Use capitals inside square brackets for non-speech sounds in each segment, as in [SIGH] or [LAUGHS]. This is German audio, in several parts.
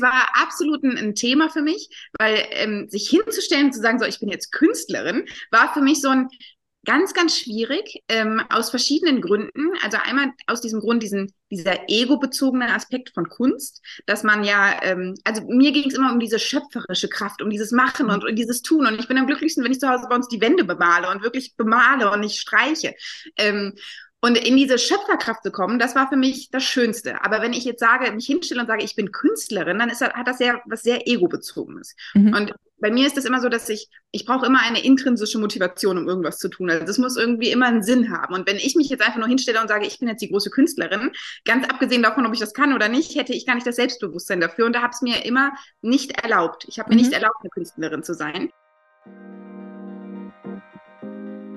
war absolut ein, ein, Thema für mich, weil ähm, sich hinzustellen und zu sagen, so, ich bin jetzt Künstlerin, war für mich so ein ganz, ganz schwierig, ähm, aus verschiedenen Gründen. Also einmal aus diesem Grund, diesen, dieser ego-bezogene Aspekt von Kunst, dass man ja, ähm, also mir ging es immer um diese schöpferische Kraft, um dieses Machen und, und dieses Tun. Und ich bin am glücklichsten, wenn ich zu Hause bei uns die Wände bemale und wirklich bemale und nicht streiche. Ähm, und in diese Schöpferkraft zu kommen, das war für mich das Schönste. Aber wenn ich jetzt sage, mich hinstelle und sage, ich bin Künstlerin, dann ist, hat das sehr was sehr ego-bezogenes. Mhm. Und bei mir ist das immer so, dass ich, ich brauche immer eine intrinsische Motivation, um irgendwas zu tun. Also das muss irgendwie immer einen Sinn haben. Und wenn ich mich jetzt einfach nur hinstelle und sage, ich bin jetzt die große Künstlerin, ganz abgesehen davon, ob ich das kann oder nicht, hätte ich gar nicht das Selbstbewusstsein dafür. Und da habe es mir immer nicht erlaubt. Ich habe mir mhm. nicht erlaubt, eine Künstlerin zu sein.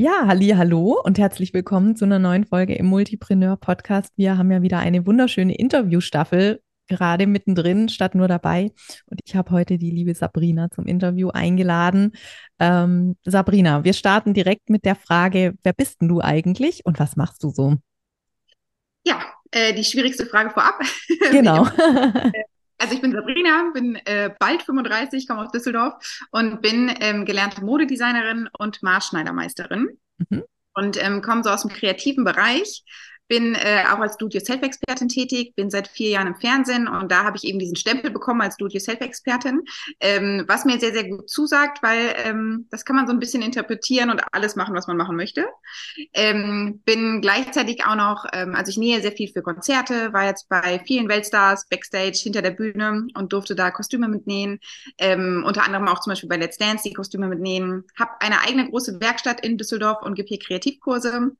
Ja, halli, hallo und herzlich willkommen zu einer neuen Folge im Multipreneur Podcast. Wir haben ja wieder eine wunderschöne Interviewstaffel gerade mittendrin, statt nur dabei. Und ich habe heute die liebe Sabrina zum Interview eingeladen. Ähm, Sabrina, wir starten direkt mit der Frage, wer bist denn du eigentlich und was machst du so? Ja, äh, die schwierigste Frage vorab. [LAUGHS] Genau. Also ich bin Sabrina, bin äh, bald 35, komme aus Düsseldorf und bin ähm, gelernte Modedesignerin und Maßschneidermeisterin mhm. und ähm, komme so aus dem kreativen Bereich bin äh, auch als Do-it-yourself-Expertin tätig, bin seit vier Jahren im Fernsehen und da habe ich eben diesen Stempel bekommen als Do-it-yourself-Expertin, ähm, was mir sehr, sehr gut zusagt, weil ähm, das kann man so ein bisschen interpretieren und alles machen, was man machen möchte. Ähm, bin gleichzeitig auch noch, ähm, also ich nähe sehr viel für Konzerte, war jetzt bei vielen Weltstars backstage hinter der Bühne und durfte da Kostüme mitnähen, ähm, unter anderem auch zum Beispiel bei Let's Dance die Kostüme mitnähen, habe eine eigene große Werkstatt in Düsseldorf und gebe hier Kreativkurse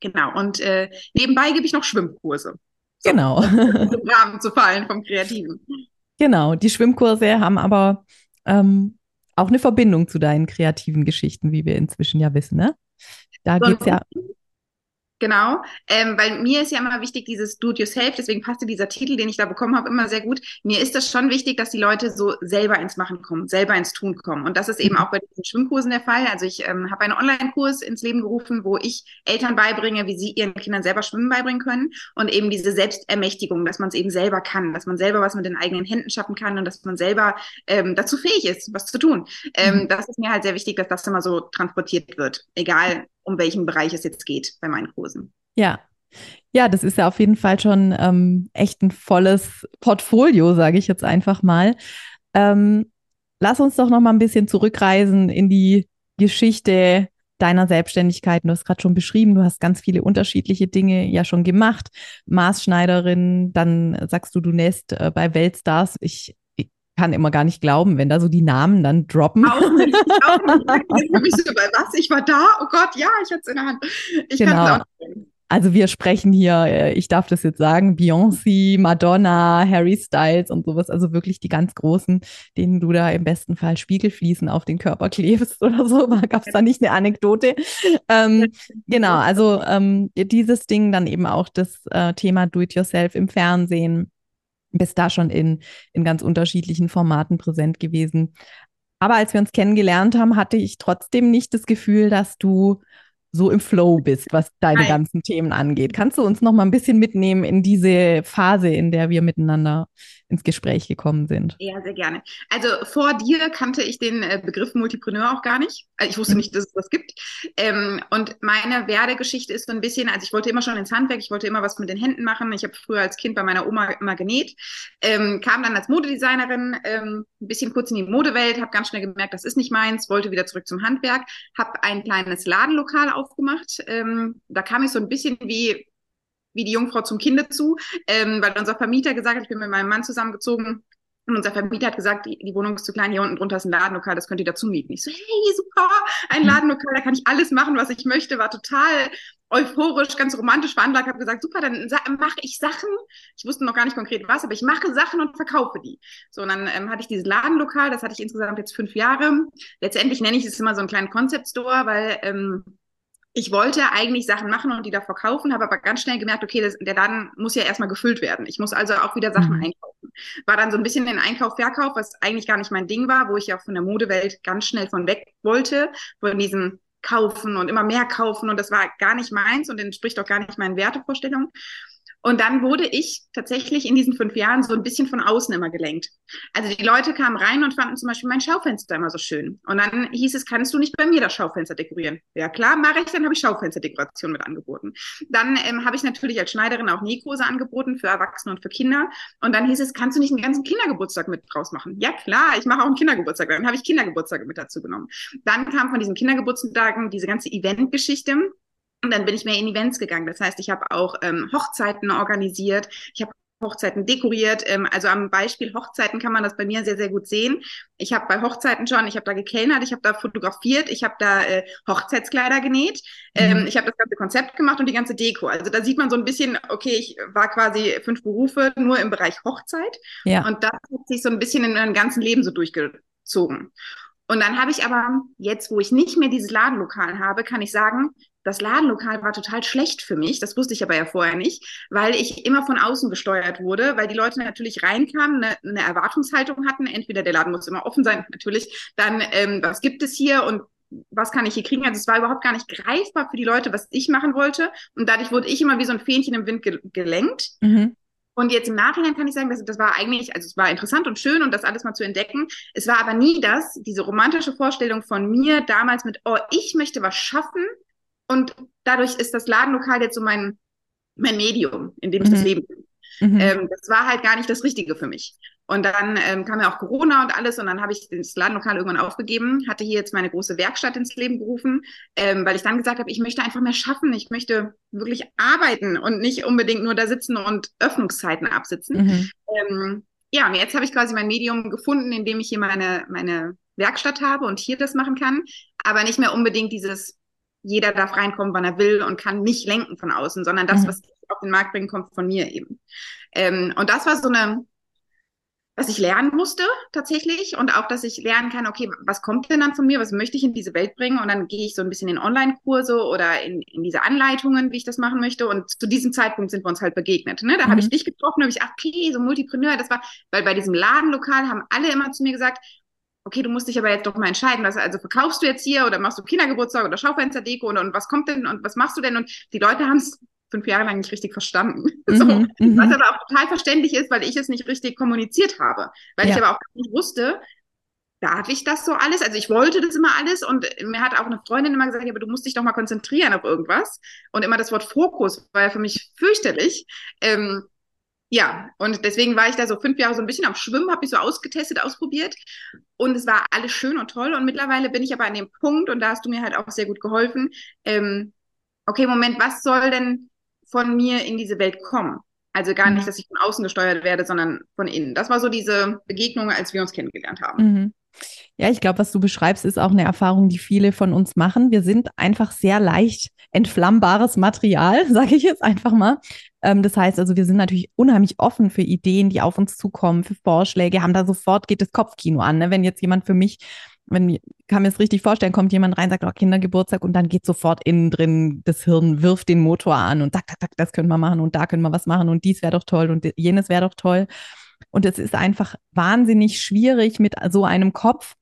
Genau. Und äh, nebenbei gebe ich noch Schwimmkurse. So, genau. [LAUGHS] Im Rahmen zu fallen vom Kreativen. Genau. Die Schwimmkurse haben aber ähm, auch eine Verbindung zu deinen kreativen Geschichten, wie wir inzwischen ja wissen, ne? Da so, geht's ja. Genau, ähm, weil mir ist ja immer wichtig dieses Do-it-yourself, deswegen passte dieser Titel, den ich da bekommen habe, immer sehr gut. Mir ist das schon wichtig, dass die Leute so selber ins Machen kommen, selber ins Tun kommen. Und das ist eben mhm. auch bei diesen Schwimmkursen der Fall. Also ich ähm, habe einen Online-Kurs ins Leben gerufen, wo ich Eltern beibringe, wie sie ihren Kindern selber Schwimmen beibringen können und eben diese Selbstermächtigung, dass man es eben selber kann, dass man selber was mit den eigenen Händen schaffen kann und dass man selber ähm, dazu fähig ist, was zu tun. Ähm, mhm. Das ist mir halt sehr wichtig, dass das immer so transportiert wird, egal um welchen Bereich es jetzt geht bei meinen Kursen. Ja. Ja, das ist ja auf jeden Fall schon ähm, echt ein volles Portfolio, sage ich jetzt einfach mal. Ähm, lass uns doch noch mal ein bisschen zurückreisen in die Geschichte deiner Selbstständigkeit. Du hast gerade schon beschrieben, du hast ganz viele unterschiedliche Dinge ja schon gemacht. Maßschneiderin, dann sagst du, du nähst äh, bei Weltstars. Ich kann immer gar nicht glauben, wenn da so die Namen dann droppen. Auch nicht, auch nicht. [LAUGHS] so, was? Ich war da? Oh Gott, ja, ich hatte es in der Hand. Ich genau. Also wir sprechen hier, äh, ich darf das jetzt sagen, Beyoncé, Madonna, Harry Styles und sowas, also wirklich die ganz großen, denen du da im besten Fall Spiegelfliesen auf den Körper klebst [LAUGHS] oder so. Gab es da nicht eine Anekdote? Ähm, genau, also ähm, dieses Ding, dann eben auch das äh, Thema Do-it-yourself im Fernsehen, bist da schon in, in ganz unterschiedlichen Formaten präsent gewesen. Aber als wir uns kennengelernt haben, hatte ich trotzdem nicht das Gefühl, dass du so im Flow bist, was deine Nein. ganzen Themen angeht. Kannst du uns noch mal ein bisschen mitnehmen in diese Phase, in der wir miteinander ins Gespräch gekommen sind? Ja, sehr gerne. Also vor dir kannte ich den äh, Begriff Multipreneur auch gar nicht. Also ich wusste mhm. nicht, dass es das gibt. Ähm, und meine Werdegeschichte ist so ein bisschen, also ich wollte immer schon ins Handwerk, ich wollte immer was mit den Händen machen. Ich habe früher als Kind bei meiner Oma immer genäht, ähm, kam dann als Modedesignerin ähm, ein bisschen kurz in die Modewelt, habe ganz schnell gemerkt, das ist nicht meins, wollte wieder zurück zum Handwerk, habe ein kleines Ladenlokal aufgemacht. Ähm, da kam ich so ein bisschen wie wie die Jungfrau zum Kinde zu, ähm, weil unser Vermieter gesagt hat, ich bin mit meinem Mann zusammengezogen, und unser Vermieter hat gesagt, die, die, Wohnung ist zu klein, hier unten drunter ist ein Ladenlokal, das könnt ihr dazu mieten. Ich so, hey, super, ein mhm. Ladenlokal, da kann ich alles machen, was ich möchte, war total euphorisch, ganz romantisch veranlagt, habe gesagt, super, dann mache ich Sachen. Ich wusste noch gar nicht konkret was, aber ich mache Sachen und verkaufe die. So, und dann ähm, hatte ich dieses Ladenlokal, das hatte ich insgesamt jetzt fünf Jahre. Letztendlich nenne ich es immer so einen kleinen Concept Store, weil ähm, ich wollte eigentlich Sachen machen und die da verkaufen, habe aber ganz schnell gemerkt, okay, das, der Laden muss ja erstmal gefüllt werden. Ich muss also auch wieder Sachen mhm. einkaufen. War dann so ein bisschen in Einkauf, Verkauf, was eigentlich gar nicht mein Ding war, wo ich ja von der Modewelt ganz schnell von weg wollte, von diesem kaufen und immer mehr kaufen und das war gar nicht meins und entspricht auch gar nicht meinen Wertevorstellungen. Und dann wurde ich tatsächlich in diesen fünf Jahren so ein bisschen von außen immer gelenkt. Also die Leute kamen rein und fanden zum Beispiel mein Schaufenster immer so schön. Und dann hieß es, kannst du nicht bei mir das Schaufenster dekorieren? Ja klar, mache ich, dann habe ich Schaufensterdekoration mit angeboten. Dann ähm, habe ich natürlich als Schneiderin auch Nähkurse angeboten für Erwachsene und für Kinder. Und dann hieß es, kannst du nicht einen ganzen Kindergeburtstag mit draus machen? Ja klar, ich mache auch einen Kindergeburtstag. Dann habe ich Kindergeburtstage mit dazu genommen. Dann kam von diesen Kindergeburtstagen diese ganze Eventgeschichte und dann bin ich mehr in Events gegangen. Das heißt, ich habe auch ähm, Hochzeiten organisiert. Ich habe Hochzeiten dekoriert. Ähm, also am Beispiel Hochzeiten kann man das bei mir sehr, sehr gut sehen. Ich habe bei Hochzeiten schon, ich habe da gekellnert, ich habe da fotografiert, ich habe da äh, Hochzeitskleider genäht, ähm, mhm. ich habe das ganze Konzept gemacht und die ganze Deko. Also da sieht man so ein bisschen, okay, ich war quasi fünf Berufe nur im Bereich Hochzeit. Ja. Und das hat sich so ein bisschen in meinem ganzen Leben so durchgezogen. Und dann habe ich aber jetzt, wo ich nicht mehr dieses Ladenlokal habe, kann ich sagen, das Ladenlokal war total schlecht für mich. Das wusste ich aber ja vorher nicht, weil ich immer von außen gesteuert wurde, weil die Leute natürlich reinkamen, eine, eine Erwartungshaltung hatten. Entweder der Laden muss immer offen sein, natürlich. Dann, ähm, was gibt es hier und was kann ich hier kriegen? Also es war überhaupt gar nicht greifbar für die Leute, was ich machen wollte. Und dadurch wurde ich immer wie so ein Fähnchen im Wind ge gelenkt. Mhm. Und jetzt im Nachhinein kann ich sagen, dass das war eigentlich, also es war interessant und schön und das alles mal zu entdecken. Es war aber nie das, diese romantische Vorstellung von mir damals mit, oh, ich möchte was schaffen, und dadurch ist das Ladenlokal jetzt so mein, mein Medium, in dem ich mhm. das Leben bin. Mhm. Ähm, das war halt gar nicht das Richtige für mich. Und dann ähm, kam ja auch Corona und alles und dann habe ich das Ladenlokal irgendwann aufgegeben, hatte hier jetzt meine große Werkstatt ins Leben gerufen, ähm, weil ich dann gesagt habe, ich möchte einfach mehr schaffen, ich möchte wirklich arbeiten und nicht unbedingt nur da sitzen und Öffnungszeiten absitzen. Mhm. Ähm, ja, und jetzt habe ich quasi mein Medium gefunden, in dem ich hier meine, meine Werkstatt habe und hier das machen kann, aber nicht mehr unbedingt dieses jeder darf reinkommen, wann er will und kann mich lenken von außen, sondern das, mhm. was ich auf den Markt bringen, kommt von mir eben. Ähm, und das war so eine, was ich lernen musste tatsächlich und auch, dass ich lernen kann, okay, was kommt denn dann von mir, was möchte ich in diese Welt bringen und dann gehe ich so ein bisschen in Online-Kurse oder in, in diese Anleitungen, wie ich das machen möchte und zu diesem Zeitpunkt sind wir uns halt begegnet. Ne? Da mhm. habe ich dich getroffen, habe ich, ach, okay, so Multipreneur, das war, weil bei diesem Ladenlokal haben alle immer zu mir gesagt, okay, du musst dich aber jetzt doch mal entscheiden, was, also verkaufst du jetzt hier oder machst du Kindergeburtstag oder Schaufensterdeko und, und was kommt denn und was machst du denn? Und die Leute haben es fünf Jahre lang nicht richtig verstanden. [LAUGHS] Mhm, so, mhm. was aber auch total verständlich ist, weil ich es nicht richtig kommuniziert habe. Weil ja. ich aber auch nicht wusste, darf ich das so alles? Also ich wollte das immer alles und mir hat auch eine Freundin immer gesagt, ja, aber du musst dich doch mal konzentrieren auf irgendwas. Und immer das Wort Fokus war ja für mich fürchterlich. Ähm, ja, und deswegen war ich da so fünf Jahre so ein bisschen am Schwimmen, habe mich so ausgetestet, ausprobiert und es war alles schön und toll und mittlerweile bin ich aber an dem Punkt und da hast du mir halt auch sehr gut geholfen. Ähm, okay, Moment, was soll denn von mir in diese Welt kommen? Also gar mhm. nicht, dass ich von außen gesteuert werde, sondern von innen. Das war so diese Begegnung, als wir uns kennengelernt haben. Mhm. Ja, ich glaube, was du beschreibst, ist auch eine Erfahrung, die viele von uns machen. Wir sind einfach sehr leicht entflammbares Material, [LAUGHS] sage ich jetzt einfach mal. Ähm, das heißt also, wir sind natürlich unheimlich offen für Ideen, die auf uns zukommen, für Vorschläge, haben da sofort geht das Kopfkino an. Ne? Wenn jetzt jemand für mich, wenn kann mir es richtig vorstellen, kommt jemand rein, sagt, oh, Kindergeburtstag und dann geht sofort innen drin das Hirn, wirft den Motor an und tak, das können wir machen und da können wir was machen und dies wäre doch toll und jenes wäre doch toll. Und es ist einfach wahnsinnig schwierig mit so einem Kopf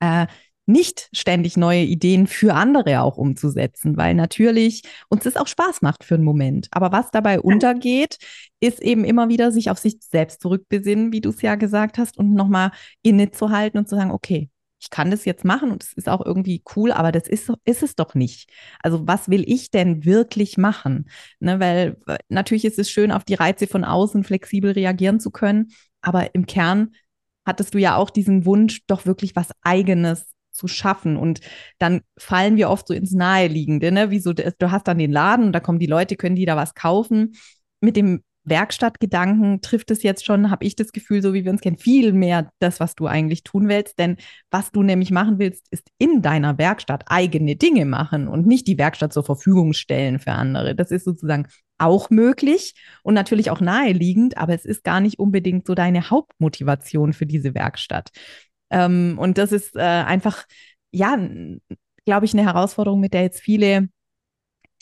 äh, nicht ständig neue Ideen für andere auch umzusetzen, weil natürlich uns das auch Spaß macht für einen Moment. Aber was dabei untergeht, ist eben immer wieder sich auf sich selbst zurückbesinnen, wie du es ja gesagt hast, und nochmal innezuhalten und zu sagen, okay, ich kann das jetzt machen und es ist auch irgendwie cool, aber das ist, ist es doch nicht. Also was will ich denn wirklich machen? Ne, weil natürlich ist es schön, auf die Reize von außen flexibel reagieren zu können, aber im Kern hattest du ja auch diesen Wunsch, doch wirklich was eigenes zu schaffen. Und dann fallen wir oft so ins Naheliegende, ne? Wie so, du hast dann den Laden und da kommen die Leute, können die da was kaufen. Mit dem Werkstattgedanken trifft es jetzt schon, habe ich das Gefühl, so wie wir uns kennen, viel mehr das, was du eigentlich tun willst. Denn was du nämlich machen willst, ist in deiner Werkstatt eigene Dinge machen und nicht die Werkstatt zur Verfügung stellen für andere. Das ist sozusagen auch möglich und natürlich auch naheliegend, aber es ist gar nicht unbedingt so deine Hauptmotivation für diese Werkstatt. Ähm, und das ist äh, einfach, ja, glaube ich, eine Herausforderung, mit der jetzt viele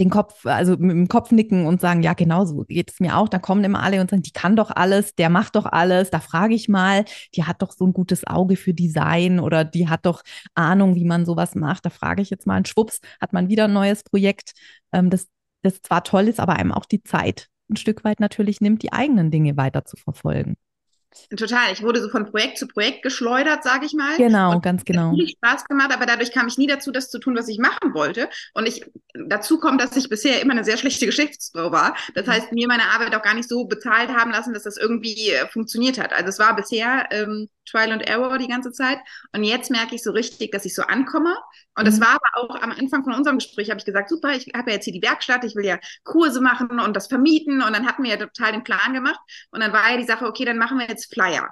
den Kopf, also mit dem Kopf nicken und sagen, ja, genau so geht es mir auch. Da kommen immer alle und sagen, die kann doch alles, der macht doch alles. Da frage ich mal, die hat doch so ein gutes Auge für Design oder die hat doch Ahnung, wie man sowas macht. Da frage ich jetzt mal, und schwupps, hat man wieder ein neues Projekt, ähm, das, das zwar toll ist, aber einem auch die Zeit ein Stück weit natürlich nimmt, die eigenen Dinge weiter zu verfolgen. Total. Ich wurde so von Projekt zu Projekt geschleudert, sage ich mal. Genau, und ganz genau. Hat Spaß gemacht, aber dadurch kam ich nie dazu, das zu tun, was ich machen wollte. Und ich dazu kommt, dass ich bisher immer eine sehr schlechte [LAUGHS] Geschäftsfrau war. Das mhm. heißt, mir meine Arbeit auch gar nicht so bezahlt haben lassen, dass das irgendwie äh, funktioniert hat. Also es war bisher ähm, Trial and Error die ganze Zeit. Und jetzt merke ich so richtig, dass ich so ankomme. Und das mhm. war aber auch am Anfang von unserem Gespräch, habe ich gesagt, super, ich habe ja jetzt hier die Werkstatt, ich will ja Kurse machen und das vermieten. Und dann hatten wir ja total den Plan gemacht. Und dann war ja die Sache, okay, dann machen wir jetzt Flyer.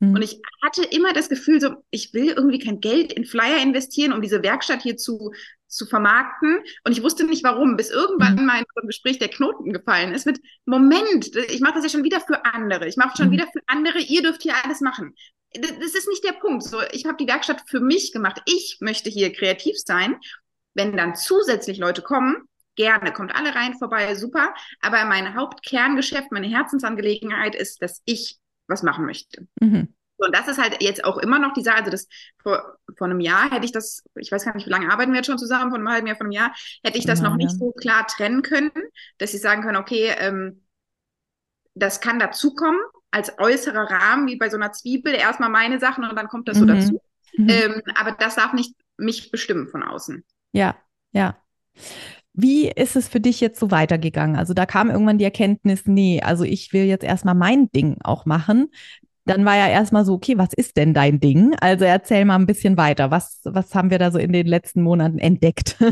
Mhm. Und ich hatte immer das Gefühl, so, ich will irgendwie kein Geld in Flyer investieren, um diese Werkstatt hier zu, zu vermarkten. Und ich wusste nicht warum, bis irgendwann mhm. mal in unserem Gespräch der Knoten gefallen ist mit, Moment, ich mache das ja schon wieder für andere. Ich mache schon mhm. wieder für andere, ihr dürft hier alles machen das ist nicht der Punkt. So, ich habe die Werkstatt für mich gemacht. Ich möchte hier kreativ sein. Wenn dann zusätzlich Leute kommen, gerne, kommt alle rein vorbei, super. Aber mein Hauptkerngeschäft, meine Herzensangelegenheit ist, dass ich was machen möchte. Mhm. Und das ist halt jetzt auch immer noch die Sache, also das vor, vor einem Jahr hätte ich das, ich weiß gar nicht, wie lange arbeiten wir jetzt schon zusammen, von einem halben Jahr, von einem Jahr, hätte ich das ja, noch nicht so klar trennen können, dass ich sagen kann, okay, ähm, das kann dazukommen, als äußerer Rahmen, wie bei so einer Zwiebel, erstmal meine Sachen und dann kommt das mhm. so dazu. Mhm. Ähm, aber das darf nicht mich bestimmen von außen. Ja, ja. Wie ist es für dich jetzt so weitergegangen? Also da kam irgendwann die Erkenntnis, nee, also ich will jetzt erstmal mein Ding auch machen. Dann war ja erstmal so, okay, was ist denn dein Ding? Also erzähl mal ein bisschen weiter. Was, was haben wir da so in den letzten Monaten entdeckt? [LAUGHS]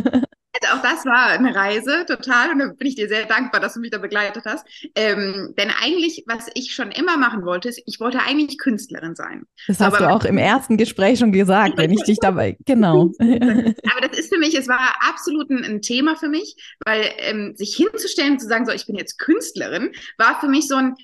Also auch das war eine Reise, total. Und da bin ich dir sehr dankbar, dass du mich da begleitet hast. Ähm, denn eigentlich, was ich schon immer machen wollte, ist, ich wollte eigentlich Künstlerin sein. Das hast aber du auch im ersten Gespräch schon gesagt, wenn ich dich dabei, [LAUGHS] genau. aber das ist für mich, es war absolut ein, ein Thema für mich, weil ähm, sich hinzustellen und zu sagen, so, ich bin jetzt Künstlerin, war für mich so ein,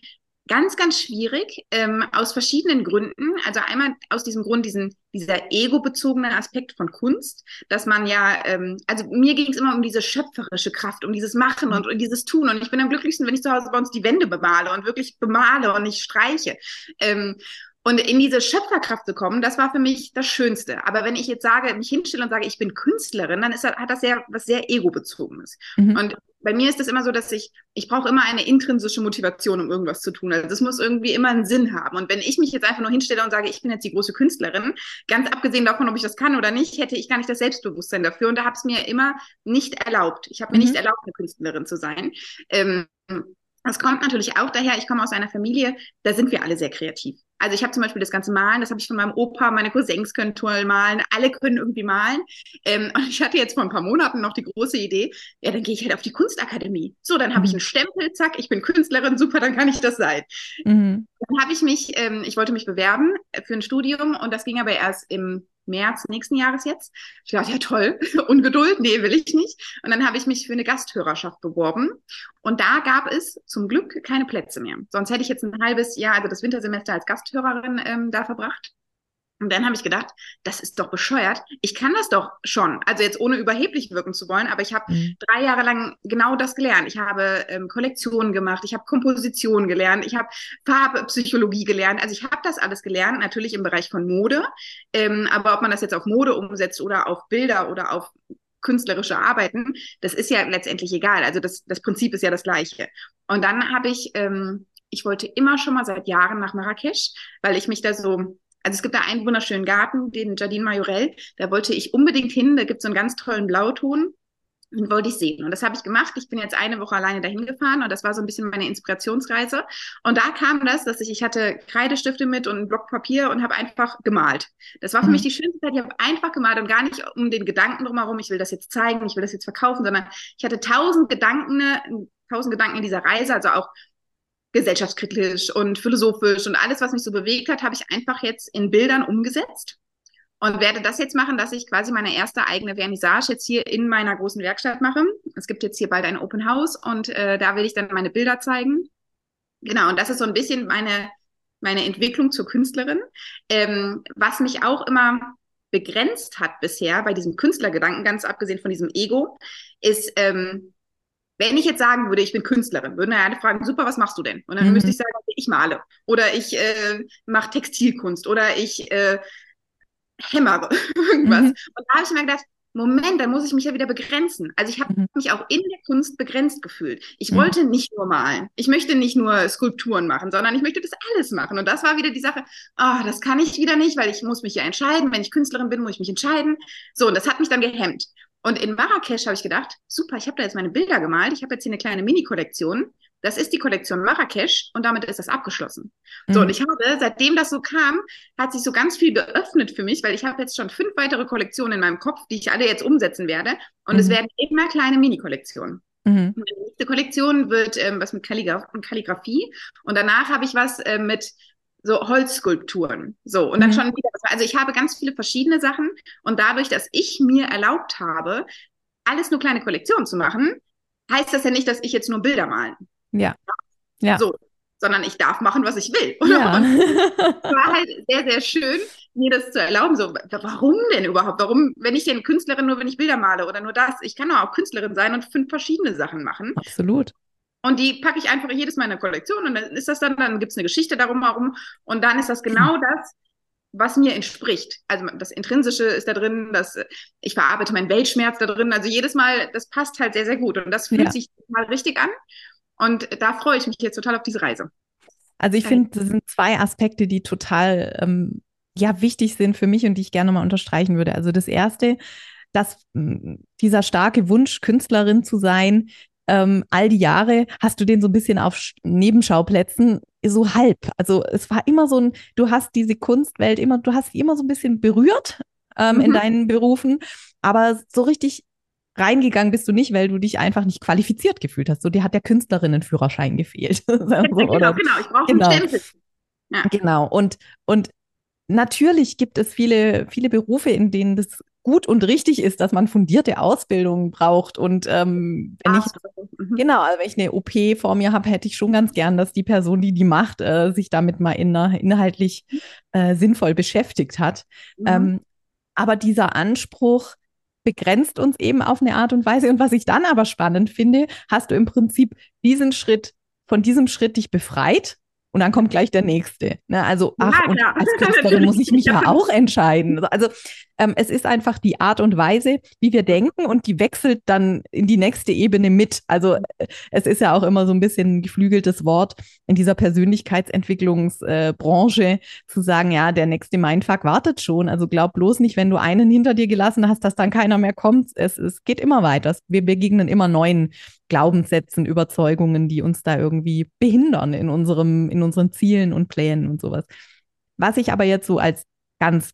ganz, ganz schwierig ähm, aus verschiedenen Gründen. Also einmal aus diesem Grund, diesen, dieser ego-bezogene Aspekt von Kunst, dass man ja, ähm, also mir ging es immer um diese schöpferische Kraft, um dieses Machen und, und dieses Tun. Und ich bin am glücklichsten, wenn ich zu Hause bei uns die Wände bemale und wirklich bemale und nicht streiche. Ähm, und in diese Schöpferkraft zu kommen, das war für mich das Schönste. Aber wenn ich jetzt sage, mich hinstelle und sage, ich bin Künstlerin, dann ist das, hat das sehr, was sehr ego-bezogenes. Mhm. Und bei mir ist es immer so, dass ich, ich brauche immer eine intrinsische Motivation, um irgendwas zu tun. Also das muss irgendwie immer einen Sinn haben. Und wenn ich mich jetzt einfach nur hinstelle und sage, ich bin jetzt die große Künstlerin, ganz abgesehen davon, ob ich das kann oder nicht, hätte ich gar nicht das Selbstbewusstsein dafür. Und da habe es mir immer nicht erlaubt. Ich habe mir mhm. nicht erlaubt, eine Künstlerin zu sein. Ähm, das kommt natürlich auch daher, ich komme aus einer Familie, da sind wir alle sehr kreativ. Also ich habe zum Beispiel das ganze Malen, das habe ich von meinem Opa, meine Cousins können toll malen, alle können irgendwie malen. Ähm, [LAUGHS] und ich hatte jetzt vor ein paar Monaten noch die große Idee, ja, dann gehe ich halt auf die Kunstakademie. So, dann habe ich mhm. einen Stempel, zack, ich bin Künstlerin, super, dann kann ich das sein. Mhm. Dann habe ich mich, ähm, ich wollte mich bewerben für ein Studium und das ging aber erst im März nächsten Jahres jetzt. Ich dachte, ja toll, [LAUGHS] Ungeduld, nee, will ich nicht. Und dann habe ich mich für eine Gasthörerschaft beworben. Und da gab es zum Glück keine Plätze mehr. Sonst hätte ich jetzt ein halbes Jahr, also das Wintersemester als Gasthörerin ähm, da verbracht. Und dann habe ich gedacht, das ist doch bescheuert. Ich kann das doch schon. Also jetzt ohne überheblich wirken zu wollen, aber ich habe mhm. drei Jahre lang genau das gelernt. Ich habe ähm, Kollektionen gemacht, ich habe Komposition gelernt, ich habe Farbpsychologie gelernt. Also ich habe das alles gelernt, natürlich im Bereich von Mode. Ähm, aber ob man das jetzt auf Mode umsetzt oder auf Bilder oder auf künstlerische Arbeiten, das ist ja letztendlich egal. Also das, das Prinzip ist ja das gleiche. Und dann habe ich, ähm, ich wollte immer schon mal seit Jahren nach Marrakesch, weil ich mich da so also es gibt da einen wunderschönen Garten, den Jardin Majorel. Da wollte ich unbedingt hin. Da gibt es so einen ganz tollen Blauton. Den wollte ich sehen. Und das habe ich gemacht. Ich bin jetzt eine Woche alleine dahin gefahren und das war so ein bisschen meine Inspirationsreise. Und da kam das, dass ich, ich hatte Kreidestifte mit und ein Block Papier und habe einfach gemalt. Das war für mhm. mich die schönste Zeit. Ich habe einfach gemalt und gar nicht um den Gedanken drumherum, ich will das jetzt zeigen, ich will das jetzt verkaufen, sondern ich hatte tausend Gedanken, tausend Gedanken in dieser Reise, also auch gesellschaftskritisch und philosophisch und alles, was mich so bewegt hat, habe ich einfach jetzt in Bildern umgesetzt und werde das jetzt machen, dass ich quasi meine erste eigene Vernissage jetzt hier in meiner großen Werkstatt mache. Es gibt jetzt hier bald ein Open House und äh, da will ich dann meine Bilder zeigen. Genau, und das ist so ein bisschen meine, meine Entwicklung zur Künstlerin. Ähm, was mich auch immer begrenzt hat bisher bei diesem Künstlergedanken, ganz abgesehen von diesem Ego, ist, ähm, wenn ich jetzt sagen würde, ich bin Künstlerin, würden ja alle fragen, super, was machst du denn? Und dann mhm. müsste ich sagen, ich male oder ich äh, mache Textilkunst oder ich äh, hämmere [LAUGHS] irgendwas. Mhm. Und da habe ich mir gedacht, Moment, dann muss ich mich ja wieder begrenzen. Also ich habe mhm. mich auch in der Kunst begrenzt gefühlt. Ich mhm. wollte nicht nur malen. Ich möchte nicht nur Skulpturen machen, sondern ich möchte das alles machen. Und das war wieder die Sache, ah, oh, das kann ich wieder nicht, weil ich muss mich ja entscheiden. Wenn ich Künstlerin bin, muss ich mich entscheiden. So, und das hat mich dann gehemmt. Und in Marrakesch habe ich gedacht, super, ich habe da jetzt meine Bilder gemalt. Ich habe jetzt hier eine kleine Mini-Kollektion. Das ist die Kollektion Marrakesch und damit ist das abgeschlossen. Mhm. So, und ich habe, seitdem das so kam, hat sich so ganz viel geöffnet für mich, weil ich habe jetzt schon fünf weitere Kollektionen in meinem Kopf, die ich alle jetzt umsetzen werde. Und mhm. es werden immer kleine Mini-Kollektionen. Mhm. Die nächste Kollektion wird ähm, was mit Kalligraf Kalligrafie und danach habe ich was äh, mit so Holzskulpturen. So, und dann mhm. schon wieder. Also ich habe ganz viele verschiedene Sachen und dadurch, dass ich mir erlaubt habe, alles nur kleine Kollektionen zu machen, heißt das ja nicht, dass ich jetzt nur Bilder malen. Ja. ja. So, sondern ich darf machen, was ich will. Ja. Und [LAUGHS] es war halt sehr, sehr schön, mir das zu erlauben. So, warum denn überhaupt? Warum, wenn ich denn Künstlerin nur, wenn ich Bilder male oder nur das? Ich kann auch Künstlerin sein und fünf verschiedene Sachen machen. Absolut. Und die packe ich einfach jedes Mal in eine Kollektion und dann ist das dann, dann gibt es eine Geschichte darum herum und dann ist das genau [CLEARS THROAT] das, was mir entspricht. Also das Intrinsische ist da drin, das, ich verarbeite meinen Weltschmerz da drin. Also jedes Mal, das passt halt sehr, sehr gut und das fühlt ja. sich mal richtig an. Und da freue ich mich jetzt total auf diese Reise. Also ich finde, das sind zwei Aspekte, die total ähm, ja wichtig sind für mich und die ich gerne mal unterstreichen würde. Also das erste, dass dieser starke Wunsch, Künstlerin zu sein, ähm, all die Jahre hast du den so ein bisschen auf Nebenschauplätzen so halb. Also es war immer so ein, du hast diese Kunstwelt immer, du hast sie immer so ein bisschen berührt ähm, mhm. in deinen Berufen, aber so richtig reingegangen bist du nicht, weil du dich einfach nicht qualifiziert gefühlt hast. So, dir hat der Künstlerinnenführerschein gefehlt. [LAUGHS] so, [LAUGHS] genau, oder, genau, ich brauche genau. einen Stempel. Ja. Genau. Und, und natürlich gibt es viele, viele Berufe, in denen das gut und richtig ist, dass man fundierte Ausbildung braucht. Und ähm, wenn Ach, ich mhm. genau, also wenn ich eine OP vor mir habe, hätte ich schon ganz gern, dass die Person, die die macht, äh, sich damit mal in, inhaltlich äh, sinnvoll beschäftigt hat. Mhm. Ähm, aber dieser Anspruch begrenzt uns eben auf eine Art und Weise. Und was ich dann aber spannend finde, hast du im Prinzip diesen Schritt von diesem Schritt dich befreit und dann kommt gleich der nächste. Ne? Also, ach, ja, als [LAUGHS] Künstlerin muss ich mich ja auch entscheiden. Also, ähm, es ist einfach die Art und Weise, wie wir denken und die wechselt dann in die nächste Ebene mit. Also, äh, es ist ja auch immer so ein bisschen ein geflügeltes Wort in dieser Persönlichkeitsentwicklungsbranche äh, zu sagen, ja, der nächste Mindfuck wartet schon. Also, glaub bloß nicht, wenn du einen hinter dir gelassen hast, dass dann keiner mehr kommt. Es, es geht immer weiter. Wir begegnen immer neuen Glaubenssätzen, Überzeugungen, die uns da irgendwie behindern in unserem, in unseren Zielen und Plänen und sowas. Was ich aber jetzt so als ganz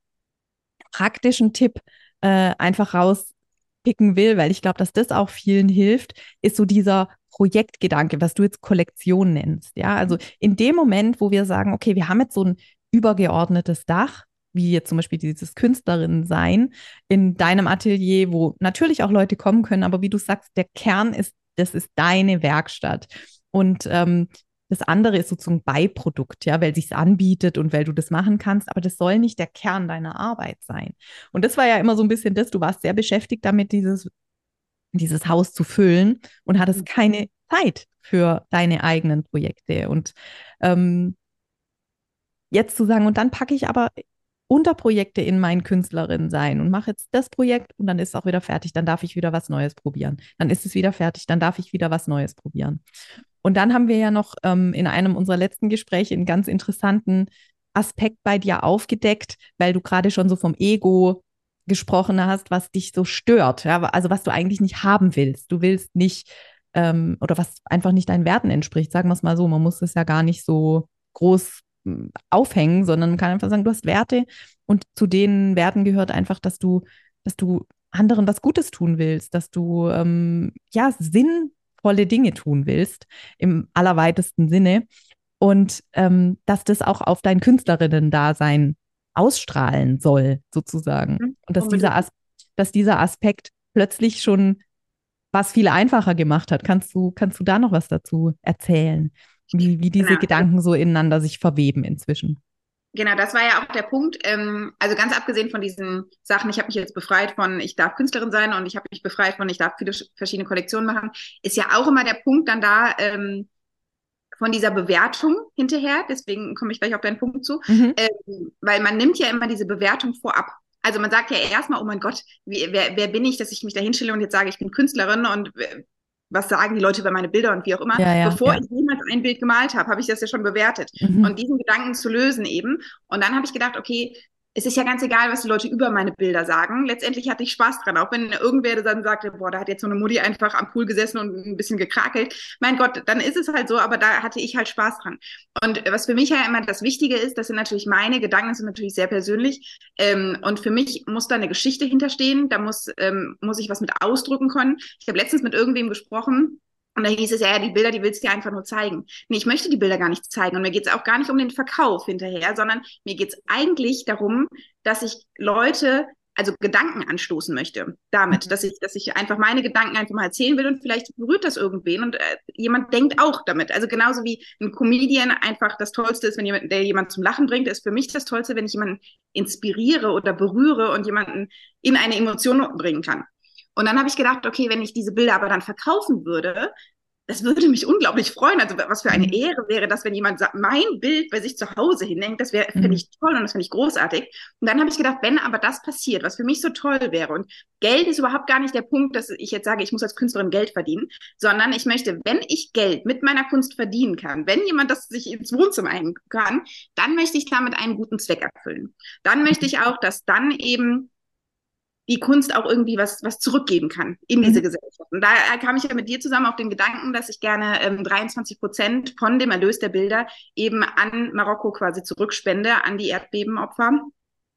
praktischen Tipp äh, einfach rauspicken will, weil ich glaube, dass das auch vielen hilft, ist so dieser Projektgedanke, was du jetzt Kollektion nennst. Ja, also in dem Moment, wo wir sagen, okay, wir haben jetzt so ein übergeordnetes Dach, wie jetzt zum Beispiel dieses Künstlerin sein in deinem Atelier, wo natürlich auch Leute kommen können, aber wie du sagst, der Kern ist das ist deine Werkstatt. Und ähm, das andere ist sozusagen Beiprodukt, ja, weil sich anbietet und weil du das machen kannst, aber das soll nicht der Kern deiner Arbeit sein. Und das war ja immer so ein bisschen das, du warst sehr beschäftigt damit, dieses, dieses Haus zu füllen und hattest mhm. keine Zeit für deine eigenen Projekte. Und ähm, jetzt zu sagen, und dann packe ich aber Unterprojekte in meinen Künstlerinnen sein und mache jetzt das Projekt und dann ist es auch wieder fertig. Dann darf ich wieder was Neues probieren. Dann ist es wieder fertig. Dann darf ich wieder was Neues probieren. Und dann haben wir ja noch ähm, in einem unserer letzten Gespräche einen ganz interessanten Aspekt bei dir aufgedeckt, weil du gerade schon so vom Ego gesprochen hast, was dich so stört. Ja? Also was du eigentlich nicht haben willst. Du willst nicht ähm, oder was einfach nicht deinen Werten entspricht. Sagen wir es mal so. Man muss es ja gar nicht so groß aufhängen, sondern man kann einfach sagen, du hast Werte und zu den Werten gehört einfach, dass du, dass du anderen was Gutes tun willst, dass du ähm, ja sinnvolle Dinge tun willst im allerweitesten Sinne. und ähm, dass das auch auf dein Künstlerinnen-Dasein ausstrahlen soll, sozusagen. Mhm. Und dass dieser, As dass dieser Aspekt plötzlich schon was viel einfacher gemacht hat. Kannst du, kannst du da noch was dazu erzählen? Wie, wie diese genau. Gedanken so ineinander sich verweben inzwischen? Genau, das war ja auch der Punkt. Ähm, also ganz abgesehen von diesen Sachen, ich habe mich jetzt befreit von, ich darf Künstlerin sein und ich habe mich befreit von, ich darf viele verschiedene Kollektionen machen, ist ja auch immer der Punkt dann da ähm, von dieser Bewertung hinterher. Deswegen komme ich gleich auf deinen Punkt zu, mhm. ähm, weil man nimmt ja immer diese Bewertung vorab. Also man sagt ja erstmal, oh mein Gott, wie, wer, wer bin ich, dass ich mich da hinstelle und jetzt sage, ich bin Künstlerin und äh, was sagen die Leute über meine Bilder und wie auch immer. Ja, ja, Bevor ja. ich jemals ein Bild gemalt habe, habe ich das ja schon bewertet. Mhm. Und diesen Gedanken zu lösen eben. Und dann habe ich gedacht, okay, es ist ja ganz egal, was die Leute über meine Bilder sagen. Letztendlich hatte ich Spaß dran. Auch wenn irgendwer dann sagte, boah, da hat jetzt so eine Mutti einfach am Pool gesessen und ein bisschen gekrakelt. Mein Gott, dann ist es halt so, aber da hatte ich halt Spaß dran. Und was für mich ja immer das Wichtige ist, das sind natürlich meine Gedanken, sind natürlich sehr persönlich. Ähm, und für mich muss da eine Geschichte hinterstehen. Da muss, ähm, muss ich was mit ausdrücken können. Ich habe letztens mit irgendwem gesprochen, und da hieß es ja, ja, die Bilder, die willst du dir einfach nur zeigen. Nee, ich möchte die Bilder gar nicht zeigen. Und mir geht es auch gar nicht um den Verkauf hinterher, sondern mir geht es eigentlich darum, dass ich Leute, also Gedanken anstoßen möchte damit, dass ich, dass ich einfach meine Gedanken einfach mal erzählen will und vielleicht berührt das irgendwen und äh, jemand denkt auch damit. Also genauso wie ein Comedian einfach das Tollste ist, wenn jemand, der jemand zum Lachen bringt, ist für mich das Tollste, wenn ich jemanden inspiriere oder berühre und jemanden in eine Emotion bringen kann. Und dann habe ich gedacht, okay, wenn ich diese Bilder aber dann verkaufen würde, das würde mich unglaublich freuen. Also was für eine mhm. Ehre wäre das, wenn jemand sagt, mein Bild bei sich zu Hause hinhängt, das wäre, finde mhm. ich toll und das finde ich großartig. Und dann habe ich gedacht, wenn aber das passiert, was für mich so toll wäre und Geld ist überhaupt gar nicht der Punkt, dass ich jetzt sage, ich muss als Künstlerin Geld verdienen, sondern ich möchte, wenn ich Geld mit meiner Kunst verdienen kann, wenn jemand das sich ins Wohnzimmer hängen kann, dann möchte ich damit einen guten Zweck erfüllen. Dann möchte ich auch, dass dann eben die Kunst auch irgendwie was, was zurückgeben kann in mhm. diese Gesellschaft. Und da kam ich ja mit dir zusammen auf den Gedanken, dass ich gerne ähm, 23 Prozent von dem Erlös der Bilder eben an Marokko quasi zurückspende, an die Erdbebenopfer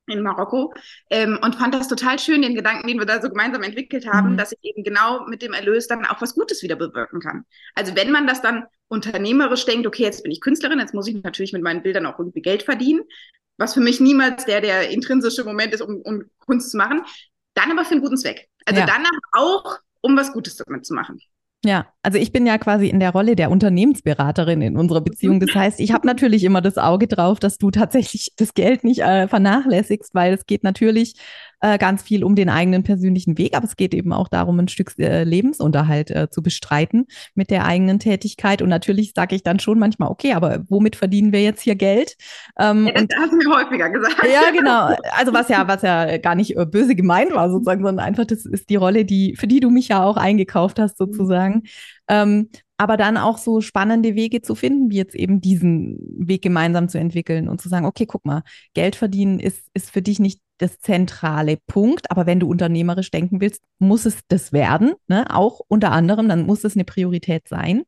in Marokko ähm, und fand das total schön, den Gedanken, den wir da so gemeinsam entwickelt haben, mhm. dass ich eben genau mit dem Erlös dann auch was Gutes wieder bewirken kann. Also wenn man das dann unternehmerisch denkt, okay, jetzt bin ich Künstlerin, jetzt muss ich natürlich mit meinen Bildern auch irgendwie Geld verdienen, was für mich niemals der, der intrinsische Moment ist, um, um Kunst zu machen, dann aber für einen guten Zweck. Also ja. danach auch, um was Gutes damit zu machen. Ja, also ich bin ja quasi in der Rolle der Unternehmensberaterin in unserer Beziehung. Das heißt, ich habe natürlich immer das Auge drauf, dass du tatsächlich das Geld nicht äh, vernachlässigst, weil es geht natürlich äh, ganz viel um den eigenen persönlichen Weg, aber es geht eben auch darum, ein Stück äh, Lebensunterhalt äh, zu bestreiten mit der eigenen Tätigkeit. Und natürlich sage ich dann schon manchmal, okay, aber womit verdienen wir jetzt hier Geld? Ähm, ja, das und, hast du mir häufiger gesagt. Ja, genau. Also was ja, was ja gar nicht äh, böse gemeint war sozusagen, sondern einfach, das ist die Rolle, die, für die du mich ja auch eingekauft hast sozusagen. Ähm, aber dann auch so spannende Wege zu finden, wie jetzt eben diesen Weg gemeinsam zu entwickeln und zu sagen, okay, guck mal, Geld verdienen ist, ist für dich nicht das zentrale Punkt, aber wenn du unternehmerisch denken willst, muss es das werden, ne? auch unter anderem, dann muss es eine Priorität sein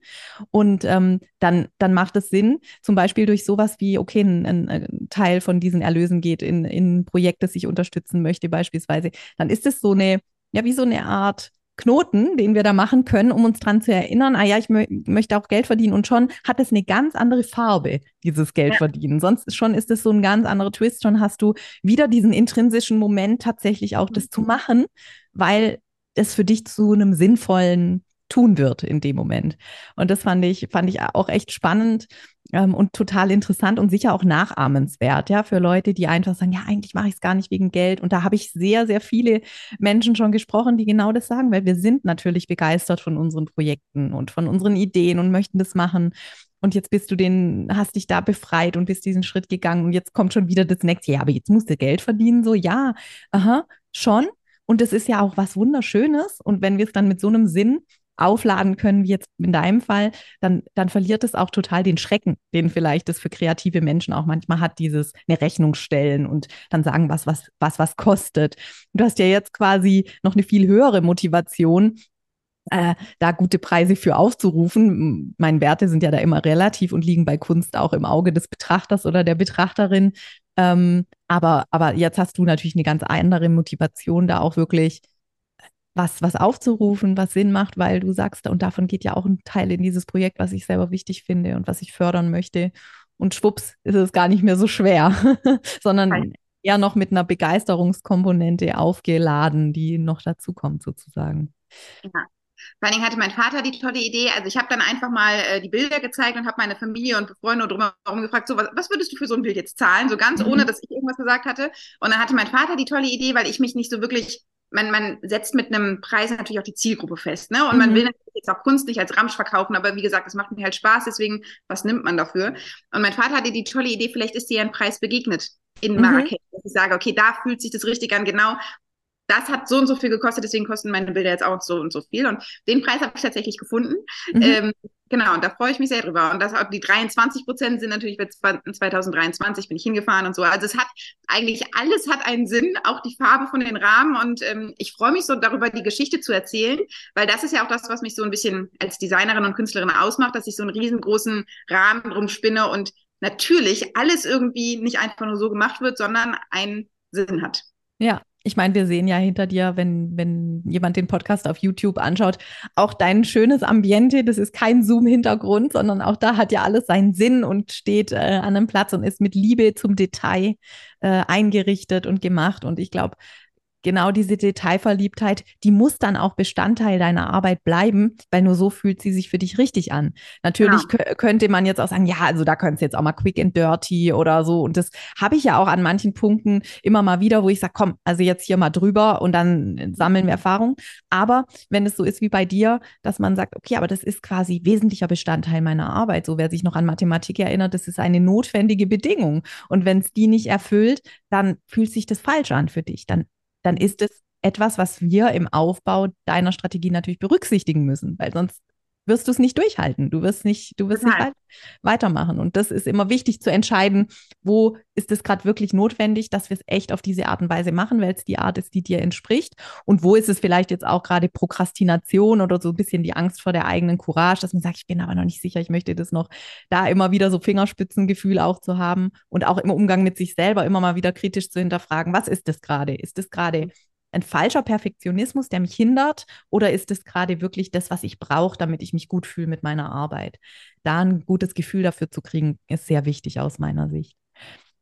und ähm, dann, dann macht es Sinn, zum Beispiel durch sowas wie, okay, ein, ein Teil von diesen Erlösen geht in, in ein Projekt, das ich unterstützen möchte beispielsweise, dann ist es so eine, ja, wie so eine Art Knoten, den wir da machen können, um uns dran zu erinnern, ah ja, ich mö möchte auch Geld verdienen und schon hat es eine ganz andere Farbe, dieses Geld ja. verdienen. Sonst schon ist es so ein ganz anderer Twist, schon hast du wieder diesen intrinsischen Moment tatsächlich auch das zu mhm. machen, weil es für dich zu einem sinnvollen tun wird in dem Moment. Und das fand ich, fand ich auch echt spannend ähm, und total interessant und sicher auch nachahmenswert, ja, für Leute, die einfach sagen, ja, eigentlich mache ich es gar nicht wegen Geld. Und da habe ich sehr, sehr viele Menschen schon gesprochen, die genau das sagen, weil wir sind natürlich begeistert von unseren Projekten und von unseren Ideen und möchten das machen. Und jetzt bist du den, hast dich da befreit und bist diesen Schritt gegangen und jetzt kommt schon wieder das nächste, ja, aber jetzt musst du Geld verdienen, so, ja, aha, schon. Und das ist ja auch was Wunderschönes. Und wenn wir es dann mit so einem Sinn aufladen können, wie jetzt in deinem Fall, dann, dann verliert es auch total den Schrecken, den vielleicht das für kreative Menschen auch manchmal hat, dieses eine Rechnung stellen und dann sagen, was, was, was, was kostet. Du hast ja jetzt quasi noch eine viel höhere Motivation, äh, da gute Preise für aufzurufen. Meine Werte sind ja da immer relativ und liegen bei Kunst auch im Auge des Betrachters oder der Betrachterin. Ähm, aber, aber jetzt hast du natürlich eine ganz andere Motivation, da auch wirklich was, was aufzurufen, was Sinn macht, weil du sagst, und davon geht ja auch ein Teil in dieses Projekt, was ich selber wichtig finde und was ich fördern möchte. Und schwupps ist es gar nicht mehr so schwer, [LAUGHS] sondern Nein. eher noch mit einer Begeisterungskomponente aufgeladen, die noch dazu kommt sozusagen. Ja. Vor allen Dingen hatte mein Vater die tolle Idee. Also ich habe dann einfach mal äh, die Bilder gezeigt und habe meine Familie und Freunde drumherum gefragt, so was, was würdest du für so ein Bild jetzt zahlen? So ganz mhm. ohne, dass ich irgendwas gesagt hatte. Und dann hatte mein Vater die tolle Idee, weil ich mich nicht so wirklich man, man setzt mit einem Preis natürlich auch die Zielgruppe fest, ne? Und mhm. man will natürlich jetzt auch Kunst nicht als Ramsch verkaufen, aber wie gesagt, es macht mir halt Spaß, deswegen, was nimmt man dafür? Und mein Vater hatte die tolle Idee, vielleicht ist dir ein Preis begegnet in. Marrakesch, mhm. dass ich sage, okay, da fühlt sich das richtig an, genau das hat so und so viel gekostet, deswegen kosten meine Bilder jetzt auch so und so viel. Und den Preis habe ich tatsächlich gefunden. Mhm. Ähm, genau, und da freue ich mich sehr drüber. Und das die 23 Prozent sind natürlich für 2023 bin ich hingefahren und so. Also es hat eigentlich alles hat einen Sinn, auch die Farbe von den Rahmen. Und ähm, ich freue mich so darüber, die Geschichte zu erzählen, weil das ist ja auch das, was mich so ein bisschen als Designerin und Künstlerin ausmacht, dass ich so einen riesengroßen Rahmen drum spinne und natürlich alles irgendwie nicht einfach nur so gemacht wird, sondern einen Sinn hat. Ja, ich meine, wir sehen ja hinter dir, wenn, wenn jemand den Podcast auf YouTube anschaut, auch dein schönes Ambiente. Das ist kein Zoom-Hintergrund, sondern auch da hat ja alles seinen Sinn und steht äh, an einem Platz und ist mit Liebe zum Detail äh, eingerichtet und gemacht. Und ich glaube, genau diese Detailverliebtheit, die muss dann auch Bestandteil deiner Arbeit bleiben, weil nur so fühlt sie sich für dich richtig an. Natürlich ja. könnte man jetzt auch sagen, ja, also da könntest du jetzt auch mal quick and dirty oder so. Und das habe ich ja auch an manchen Punkten immer mal wieder, wo ich sage, komm, also jetzt hier mal drüber und dann sammeln wir Erfahrung. Aber wenn es so ist wie bei dir, dass man sagt, okay, aber das ist quasi wesentlicher Bestandteil meiner Arbeit. So wer sich noch an Mathematik erinnert, das ist eine notwendige Bedingung. Und wenn es die nicht erfüllt, dann fühlt sich das falsch an für dich. Dann dann ist es etwas, was wir im Aufbau deiner Strategie natürlich berücksichtigen müssen, weil sonst wirst du es nicht durchhalten. Du wirst nicht, du wirst nicht weit weitermachen. Und das ist immer wichtig zu entscheiden, wo ist es gerade wirklich notwendig, dass wir es echt auf diese Art und Weise machen, weil es die Art ist, die dir entspricht. Und wo ist es vielleicht jetzt auch gerade Prokrastination oder so ein bisschen die Angst vor der eigenen Courage, dass man sagt, ich bin aber noch nicht sicher, ich möchte das noch, da immer wieder so Fingerspitzengefühl auch zu haben und auch im Umgang mit sich selber immer mal wieder kritisch zu hinterfragen, was ist das gerade? Ist das gerade ein falscher Perfektionismus, der mich hindert? Oder ist es gerade wirklich das, was ich brauche, damit ich mich gut fühle mit meiner Arbeit? Da ein gutes Gefühl dafür zu kriegen, ist sehr wichtig aus meiner Sicht.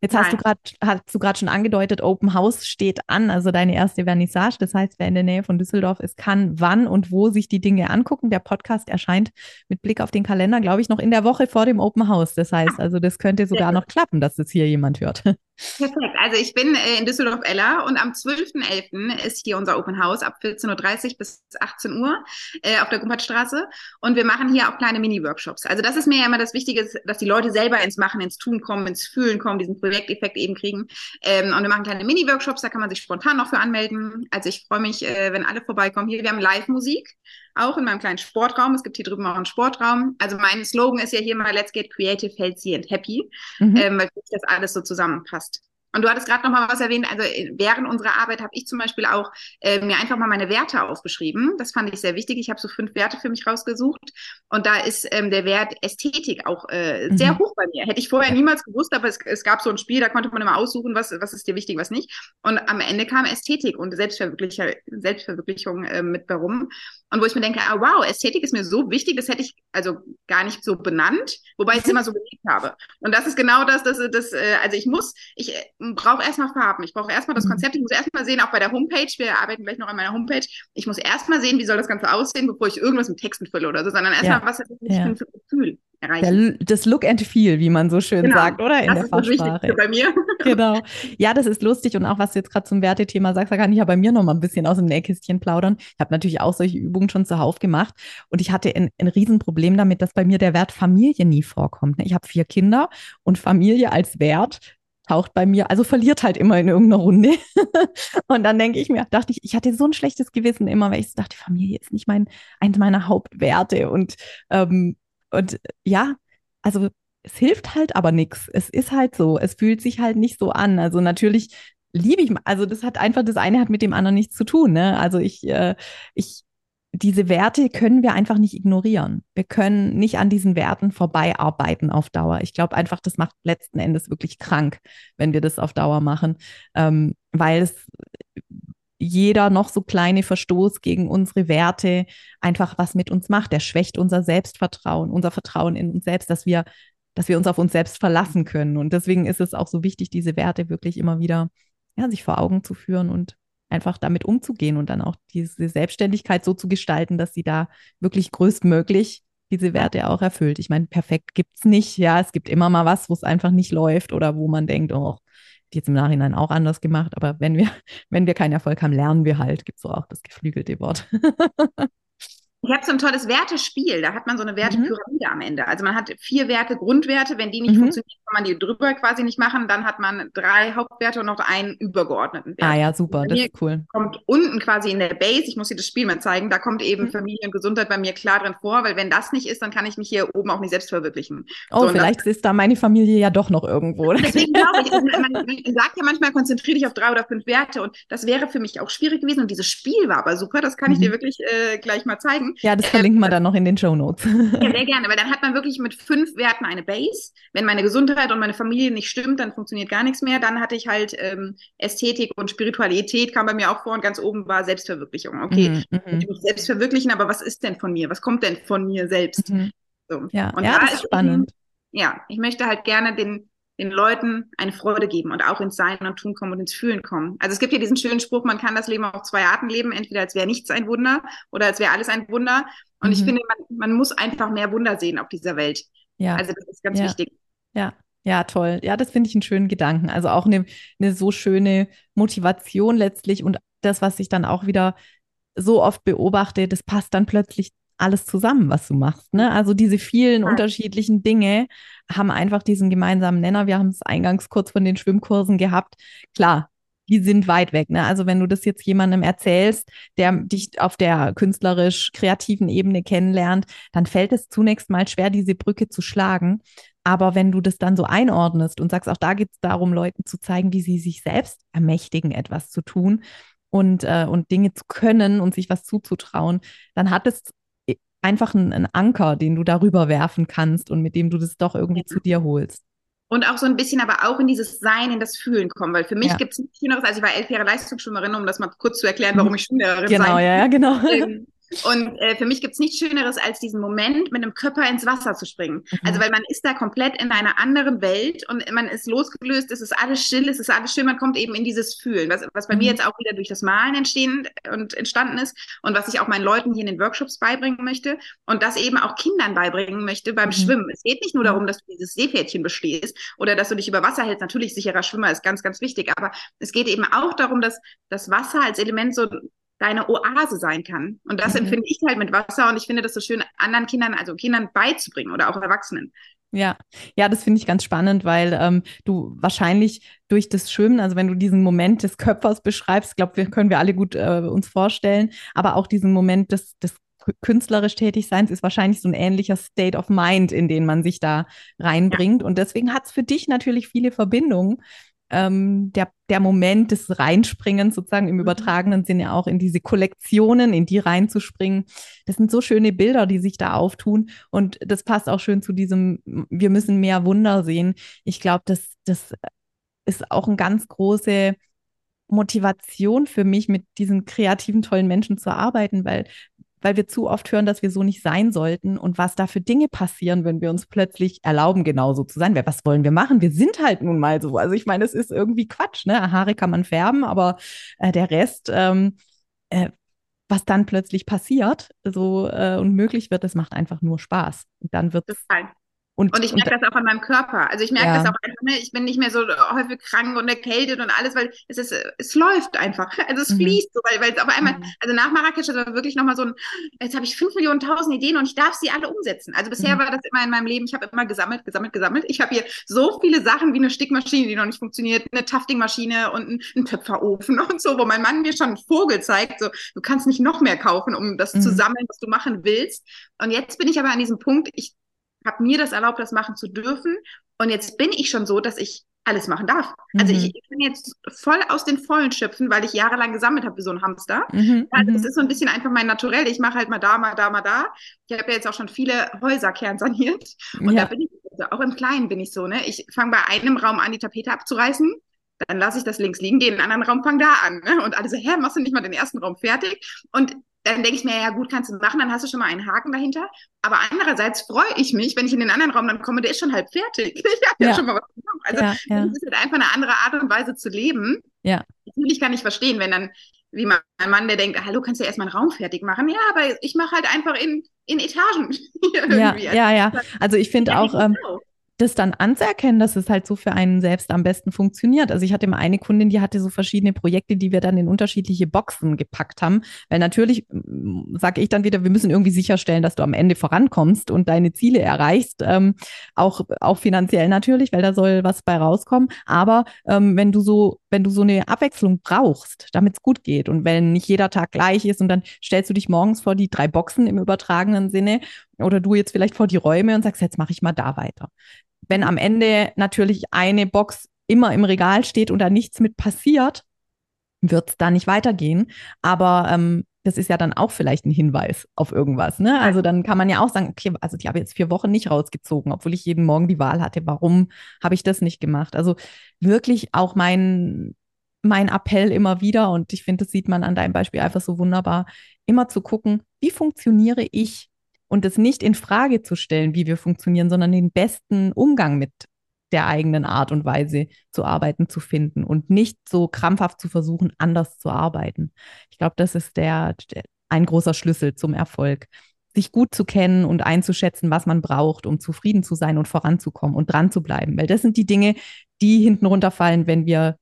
Jetzt hast du gerade hast du gerade schon angedeutet, Open House steht an, also deine erste Vernissage. Das heißt, wer in der Nähe von Düsseldorf ist, kann wann und wo sich die Dinge angucken. Der Podcast erscheint mit Blick auf den Kalender, glaube ich, noch in der Woche vor dem Open House. Das heißt, also das könnte sogar noch klappen, dass das hier jemand hört. [LAUGHS] Perfekt. Also ich bin äh, in Düsseldorf-Ella und am 12.11. ist hier unser Open House ab 14.30 Uhr bis 18 Uhr äh, auf der Gumpertstraße. Und wir machen hier auch kleine Mini-Workshops. Also das ist mir ja immer das Wichtige, dass die Leute selber ins Machen, ins Tun kommen, ins Fühlen kommen, diesen Projekteffekt eben kriegen. Ähm, und wir machen kleine Mini-Workshops, da kann man sich spontan noch für anmelden. Also ich freue mich, äh, wenn alle vorbeikommen. Hier, wir haben Live-Musik auch in meinem kleinen Sportraum. Es gibt hier drüben auch einen Sportraum. Also mein Slogan ist ja hier mal Let's get creative, healthy and happy, mhm. ähm, weil das alles so zusammenpasst. Und du hattest gerade noch mal was erwähnt. Also äh, während unserer Arbeit habe ich zum Beispiel auch äh, mir einfach mal meine Werte aufgeschrieben. Das fand ich sehr wichtig. Ich habe so fünf Werte für mich rausgesucht. Und da ist ähm, der Wert Ästhetik auch äh, mhm. sehr hoch bei mir. Hätte ich vorher niemals gewusst, aber es, es gab so ein Spiel, da konnte man immer aussuchen, was, was ist dir wichtig, was nicht. Und am Ende kam Ästhetik und Selbstverwirklichung, Selbstverwirklichung äh, mit warum. Und wo ich mir denke, ah, wow, Ästhetik ist mir so wichtig, das hätte ich also gar nicht so benannt, wobei ich es immer so geliebt habe. Und das ist genau das, das, das äh, also ich muss, ich äh, brauche erstmal Farben, ich brauche erstmal das mhm. Konzept, ich muss erstmal sehen, auch bei der Homepage, wir arbeiten gleich noch an meiner Homepage, ich muss erstmal sehen, wie soll das Ganze aussehen, bevor ich irgendwas mit Texten fülle oder so, sondern erstmal, ja. was hat das ja. für ein Gefühl erreichen. Der, das Look and Feel, wie man so schön genau. sagt, oder? In das der Fachsprache. bei mir. [LAUGHS] genau. Ja, das ist lustig und auch was du jetzt gerade zum Wertethema sagst, da kann ich ja bei mir noch mal ein bisschen aus dem Nähkästchen plaudern. Ich habe natürlich auch solche Übungen schon zuhauf gemacht und ich hatte ein, ein Riesenproblem damit, dass bei mir der Wert Familie nie vorkommt. Ne? Ich habe vier Kinder und Familie als Wert taucht bei mir, also verliert halt immer in irgendeiner Runde. [LAUGHS] und dann denke ich mir, dachte ich, ich hatte so ein schlechtes Gewissen immer, weil ich dachte, Familie ist nicht mein, eins meiner Hauptwerte. Und ähm, und ja, also es hilft halt aber nichts. Es ist halt so. Es fühlt sich halt nicht so an. Also natürlich liebe ich, also das hat einfach, das eine hat mit dem anderen nichts zu tun. Ne? Also ich, äh, ich, diese Werte können wir einfach nicht ignorieren. Wir können nicht an diesen Werten vorbeiarbeiten auf Dauer. Ich glaube einfach, das macht letzten Endes wirklich krank, wenn wir das auf Dauer machen, ähm, weil es jeder noch so kleine Verstoß gegen unsere Werte einfach was mit uns macht. Der schwächt unser Selbstvertrauen, unser Vertrauen in uns selbst, dass wir, dass wir uns auf uns selbst verlassen können. Und deswegen ist es auch so wichtig, diese Werte wirklich immer wieder ja, sich vor Augen zu führen und einfach damit umzugehen und dann auch diese Selbstständigkeit so zu gestalten, dass sie da wirklich größtmöglich diese Werte auch erfüllt. Ich meine, perfekt gibt es nicht. Ja, es gibt immer mal was, wo es einfach nicht läuft oder wo man denkt, oh, jetzt im Nachhinein auch anders gemacht. Aber wenn wir, [LAUGHS] wenn wir keinen Erfolg haben, lernen wir halt. Gibt es auch das geflügelte Wort. [LAUGHS] Ich habe so ein tolles Wertespiel. Da hat man so eine Wertepyramide mhm. am Ende. Also man hat vier Werte, Grundwerte. Wenn die nicht mhm. funktionieren, kann man die drüber quasi nicht machen. Dann hat man drei Hauptwerte und noch einen übergeordneten Wert. Ah ja, super. Das ist cool. Kommt unten quasi in der Base, ich muss dir das Spiel mal zeigen, da kommt eben mhm. Familie und Gesundheit bei mir klar drin vor, weil wenn das nicht ist, dann kann ich mich hier oben auch nicht selbst verwirklichen. Oh, so, vielleicht das, ist da meine Familie ja doch noch irgendwo. Deswegen [LAUGHS] glaube ich, also man, man sagt ja manchmal, konzentriere dich auf drei oder fünf Werte und das wäre für mich auch schwierig gewesen und dieses Spiel war aber super, das kann ich dir mhm. wirklich äh, gleich mal zeigen. Ja, das verlinken wir dann noch in den Show Notes. Ja, sehr gerne, weil dann hat man wirklich mit fünf Werten eine Base. Wenn meine Gesundheit und meine Familie nicht stimmt, dann funktioniert gar nichts mehr. Dann hatte ich halt ähm, Ästhetik und Spiritualität kam bei mir auch vor und ganz oben war Selbstverwirklichung. Okay, mhm, mhm. ich muss selbst verwirklichen, aber was ist denn von mir? Was kommt denn von mir selbst? Mhm. So. Ja, und ja, da das ist spannend. Eben, ja, ich möchte halt gerne den den Leuten eine Freude geben und auch ins Sein und Tun kommen und ins Fühlen kommen. Also es gibt ja diesen schönen Spruch, man kann das Leben auf zwei Arten leben, entweder als wäre nichts ein Wunder oder als wäre alles ein Wunder. Und mhm. ich finde, man, man, muss einfach mehr Wunder sehen auf dieser Welt. Ja. Also das ist ganz ja. wichtig. Ja. Ja, toll. Ja, das finde ich einen schönen Gedanken. Also auch eine, eine so schöne Motivation letztlich und das, was ich dann auch wieder so oft beobachte, das passt dann plötzlich alles zusammen, was du machst. Ne? Also diese vielen ja. unterschiedlichen Dinge haben einfach diesen gemeinsamen Nenner. Wir haben es eingangs kurz von den Schwimmkursen gehabt. Klar, die sind weit weg. Ne? Also wenn du das jetzt jemandem erzählst, der dich auf der künstlerisch-kreativen Ebene kennenlernt, dann fällt es zunächst mal schwer, diese Brücke zu schlagen. Aber wenn du das dann so einordnest und sagst, auch da geht es darum, Leuten zu zeigen, wie sie sich selbst ermächtigen, etwas zu tun und, äh, und Dinge zu können und sich was zuzutrauen, dann hat es einfach einen, einen Anker, den du darüber werfen kannst und mit dem du das doch irgendwie ja. zu dir holst. Und auch so ein bisschen, aber auch in dieses Sein, in das Fühlen kommen, weil für mich ja. gibt es nichts Schöneres, also ich war elf Jahre Leistungsschwimmerin, um das mal kurz zu erklären, warum [LAUGHS] ich Schwimmerin genau, sein. Genau, ja, ja, genau. [LAUGHS] Ähm, und äh, für mich gibt es nichts Schöneres, als diesen Moment mit einem Körper ins Wasser zu springen. Mhm. Also weil man ist da komplett in einer anderen Welt und man ist losgelöst, es ist alles still, es ist alles schön, man kommt eben in dieses Fühlen, was, was bei mhm. mir jetzt auch wieder durch das Malen entstehen und entstanden ist und was ich auch meinen Leuten hier in den Workshops beibringen möchte und das eben auch Kindern beibringen möchte beim mhm. Schwimmen. Es geht nicht nur darum, dass du dieses Seepferdchen bestehst oder dass du dich über Wasser hältst. Natürlich, sicherer Schwimmer ist ganz, ganz wichtig, aber es geht eben auch darum, dass das Wasser als Element so deine Oase sein kann. Und das mhm. empfinde ich halt mit Wasser und ich finde das so schön, anderen Kindern, also Kindern beizubringen oder auch Erwachsenen. Ja, ja, das finde ich ganz spannend, weil ähm, du wahrscheinlich durch das Schwimmen, also wenn du diesen Moment des Körpers beschreibst, glaube wir können wir alle gut äh, uns vorstellen, aber auch diesen Moment des, des künstlerisch Tätigseins ist wahrscheinlich so ein ähnlicher State of Mind, in den man sich da reinbringt. Ja. Und deswegen hat es für dich natürlich viele Verbindungen ähm, der, der Moment des Reinspringens sozusagen im mhm. übertragenen Sinne auch in diese Kollektionen, in die reinzuspringen. Das sind so schöne Bilder, die sich da auftun. Und das passt auch schön zu diesem, wir müssen mehr Wunder sehen. Ich glaube, das, das ist auch eine ganz große Motivation für mich, mit diesen kreativen, tollen Menschen zu arbeiten, weil weil wir zu oft hören, dass wir so nicht sein sollten und was da für Dinge passieren, wenn wir uns plötzlich erlauben, genauso zu sein. Was wollen wir machen? Wir sind halt nun mal so. Also ich meine, es ist irgendwie Quatsch. Ne? Haare kann man färben, aber äh, der Rest, ähm, äh, was dann plötzlich passiert so äh, und möglich wird, das macht einfach nur Spaß. Und dann wird es und, und ich merke und, das auch an meinem Körper. Also ich merke ja. das auch einfach, ne? ich bin nicht mehr so häufig krank und erkältet und alles, weil es ist, es läuft einfach. [LAUGHS] Also es mhm. fließt so, weil, weil es auf einmal, mhm. also nach Marrakesch ist wirklich nochmal so ein, jetzt habe ich fünf Millionen tausend Ideen und ich darf sie alle umsetzen. Also bisher mhm. war das immer in meinem Leben, ich habe immer gesammelt, gesammelt, gesammelt. Ich habe hier so viele Sachen wie eine Stickmaschine, die noch nicht funktioniert, eine Taftingmaschine und ein, ein Töpferofen [LAUGHS] und so, wo mein Mann mir schon einen Vogel zeigt, so, du kannst nicht noch mehr kaufen, um das zu mhm. sammeln, was du machen willst. Und jetzt bin ich aber an diesem Punkt, ich habe mir das erlaubt, das machen zu dürfen. Und jetzt bin ich schon so, dass ich alles machen darf. Also mhm. ich, ich, kann jetzt voll aus den Vollen schöpfen, weil ich jahrelang gesammelt habe wie so ein Hamster. Mhm. Also das mhm. ist so ein bisschen einfach mein Naturell. Ich mache halt mal da, mal da, mal da. Ich habe ja jetzt auch schon viele Häuser kernsaniert. Und ja. da bin ich, also auch im Kleinen bin ich so, ne? Ich fange bei einem Raum an, die Tapete abzureißen dann lasse ich das links liegen, gehe in einen anderen Raum, fang da an. Ne? Und alle so, hä, machst du nicht mal den ersten Raum fertig? Und dann denke ich mir, ja gut, kannst du machen, dann hast du schon mal einen Haken dahinter. Aber andererseits freue ich mich, wenn ich in den anderen Raum dann komme, der ist schon halb fertig. [LAUGHS] Ich habe ja. ja. schon mal was gemacht. Also ja, ja. das ist halt einfach eine andere Art und Weise zu leben. Ja. Natürlich kann ich verstehen, wenn dann, wie mein Mann, der denkt, hallo, kannst du ja erstmal einen Raum fertig machen. Ja, aber ich mache halt einfach in, in Etagen. [LAUGHS] ja, ja, ja. Also ich finde auch, ähm, das dann anzuerkennen, dass es halt so für einen selbst am besten funktioniert. Also ich hatte immer eine Kundin, die hatte so verschiedene Projekte, die wir dann in unterschiedliche Boxen gepackt haben. Weil natürlich sage ich dann wieder, wir müssen irgendwie sicherstellen, dass du am Ende vorankommst und deine Ziele erreichst. Ähm, auch, auch finanziell natürlich, weil da soll was bei rauskommen. Aber ähm, wenn du so, wenn du so eine Abwechslung brauchst, damit es gut geht und wenn nicht jeder Tag gleich ist und dann stellst du dich morgens vor die drei Boxen im übertragenen Sinne oder du jetzt vielleicht vor die Räume und sagst, jetzt mache ich mal da weiter wenn am Ende natürlich eine Box immer im Regal steht und da nichts mit passiert, wird es da nicht weitergehen. Aber ähm, das ist ja dann auch vielleicht ein Hinweis auf irgendwas. Ne? Also dann kann man ja auch sagen, okay, also die habe jetzt vier Wochen nicht rausgezogen, obwohl ich jeden Morgen die Wahl hatte. Warum habe ich das nicht gemacht? Also wirklich auch mein, mein Appell immer wieder, und ich finde, das sieht man an deinem Beispiel einfach so wunderbar, immer zu gucken, wie funktioniere ich und es nicht in Frage zu stellen, wie wir funktionieren, sondern den besten Umgang mit der eigenen Art und Weise zu arbeiten zu finden und nicht so krampfhaft zu versuchen, anders zu arbeiten. Ich glaube, das ist der, der, ein großer Schlüssel zum Erfolg, sich gut zu kennen und einzuschätzen, was man braucht, um zufrieden zu sein und voranzukommen und dran zu bleiben. Weil das sind die Dinge, die hinten runterfallen, wenn wir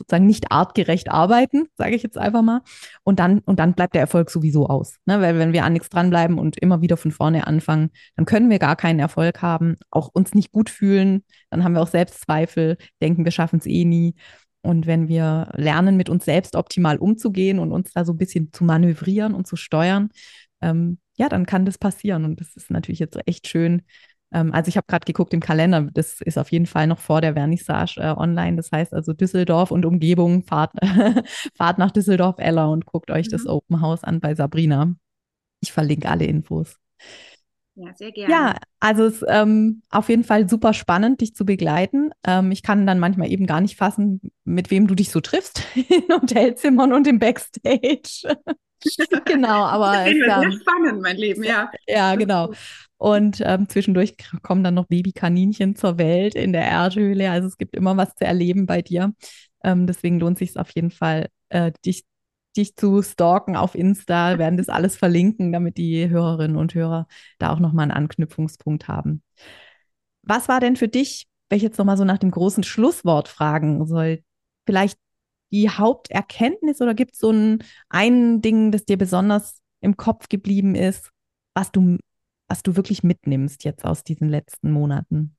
sozusagen nicht artgerecht arbeiten, sage ich jetzt einfach mal. Und dann, und dann bleibt der Erfolg sowieso aus. Ne? Weil wenn wir an nichts dranbleiben und immer wieder von vorne anfangen, dann können wir gar keinen Erfolg haben, auch uns nicht gut fühlen, dann haben wir auch Selbstzweifel, denken, wir schaffen es eh nie. Und wenn wir lernen, mit uns selbst optimal umzugehen und uns da so ein bisschen zu manövrieren und zu steuern, ähm, ja, dann kann das passieren. Und das ist natürlich jetzt echt schön, ähm, also ich habe gerade geguckt im Kalender, das ist auf jeden Fall noch vor der Vernissage äh, online. Das heißt also Düsseldorf und Umgebung, fahrt, [LAUGHS] fahrt nach Düsseldorf-Eller und guckt euch mhm. das Open House an bei Sabrina. Ich verlinke alle Infos. Ja, sehr gerne. Ja, also es ist ähm, auf jeden Fall super spannend, dich zu begleiten. Ähm, ich kann dann manchmal eben gar nicht fassen, mit wem du dich so triffst [LAUGHS] in Hotelzimmern und im Backstage. [LAUGHS] genau, aber es ist sehr spannend, mein Leben, ja. Ja, genau. Und ähm, zwischendurch kommen dann noch Babykaninchen zur Welt in der Erdhöhle. Also es gibt immer was zu erleben bei dir. Ähm, deswegen lohnt sich es auf jeden Fall, äh, dich, dich zu stalken auf Insta. Wir werden das alles verlinken, damit die Hörerinnen und Hörer da auch nochmal einen Anknüpfungspunkt haben. Was war denn für dich, wenn ich jetzt nochmal so nach dem großen Schlusswort fragen soll, vielleicht die Haupterkenntnis oder gibt es so ein, ein Ding, das dir besonders im Kopf geblieben ist, was du was du wirklich mitnimmst jetzt aus diesen letzten Monaten?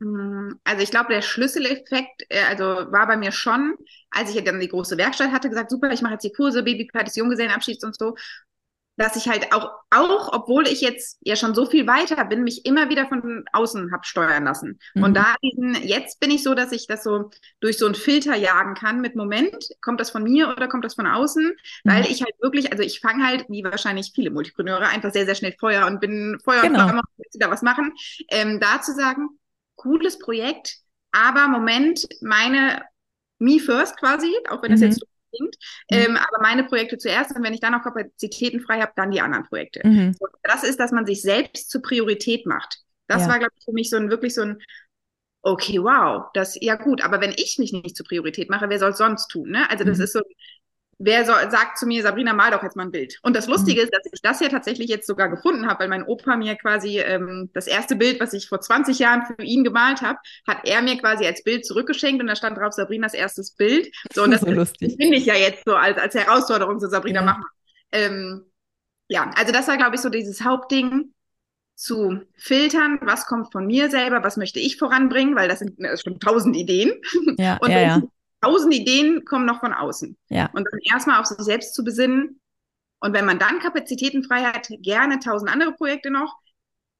Hm, also ich glaube, der Schlüsseleffekt, äh, also war bei mir schon, als ich dann die große Werkstatt hatte, gesagt, super, ich mache jetzt die Kurse, Babypartys, Junggesellenabschieds und so dass ich halt auch, auch, obwohl ich jetzt ja schon so viel weiter bin, mich immer wieder von außen hab steuern lassen. Mhm. Und da diesen, jetzt bin ich so, dass ich das so durch so einen Filter jagen kann mit Moment, kommt das von mir oder kommt das von außen? Mhm. Weil ich halt wirklich, also ich fange halt, wie wahrscheinlich viele Multipreneure, einfach sehr, sehr schnell Feuer und bin Feuer genau. und Feuer, muss wieder was machen. Ähm, da zu sagen, cooles Projekt, aber Moment, meine Me First quasi, auch wenn das mhm. jetzt klingt. Mhm. Ähm, aber meine Projekte zuerst und wenn ich dann noch Kapazitäten frei habe, dann die anderen Projekte. Mhm. Das ist, dass man sich selbst zur Priorität macht. Das ja. war, glaube ich, für mich so ein wirklich so ein Okay, wow, das ja gut, aber wenn ich mich nicht zur Priorität mache, wer soll es sonst tun? Ne? Also das mhm. ist so, wer soll, sagt zu mir, Sabrina, mal doch jetzt mal ein Bild. Und das Lustige mhm. ist, dass ich das ja tatsächlich jetzt sogar gefunden habe, weil mein Opa mir quasi ähm, das erste Bild, was ich vor 20 Jahren für ihn gemalt habe, hat er mir quasi als Bild zurückgeschenkt und da stand drauf Sabrinas erstes Bild. So, und [LAUGHS] das so finde ich ja jetzt so als, als Herausforderung, so Sabrina, ja. mach mal. Ähm, ja, also das war, glaube ich, so dieses Hauptding zu filtern, was kommt von mir selber, was möchte ich voranbringen, weil das sind schon tausend Ideen. Ja, [LAUGHS] und ja, ja tausend Ideen kommen noch von außen. Ja. Und dann erstmal auf sich selbst zu besinnen. Und wenn man dann Kapazitäten frei hat, gerne tausend andere Projekte noch.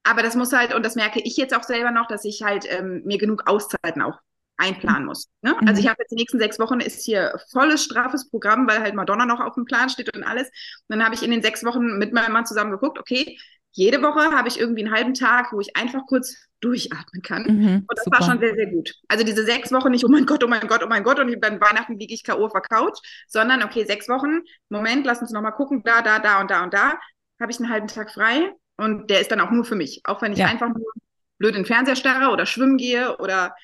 Aber das muss halt, und das merke ich jetzt auch selber noch, dass ich halt ähm, mir genug Auszeiten auch einplanen muss. Ne? Mhm. Also ich habe jetzt die nächsten sechs Wochen ist hier volles straffes Programm, weil halt Madonna noch auf dem Plan steht und alles. Und dann habe ich in den sechs Wochen mit meinem Mann zusammen geguckt, okay, jede Woche habe ich irgendwie einen halben Tag, wo ich einfach kurz durchatmen kann. Mhm, und das super. war schon sehr, sehr gut. Also diese sechs Wochen nicht, oh mein Gott, oh mein Gott, oh mein Gott, und dann Weihnachten liege ich K.O. auf der Couch, sondern okay, sechs Wochen, Moment, lass uns nochmal gucken, da, da, da und da und da, habe ich einen halben Tag frei und der ist dann auch nur für mich. Auch wenn ich ja. einfach nur blöd in den Fernseher starre oder schwimmen gehe oder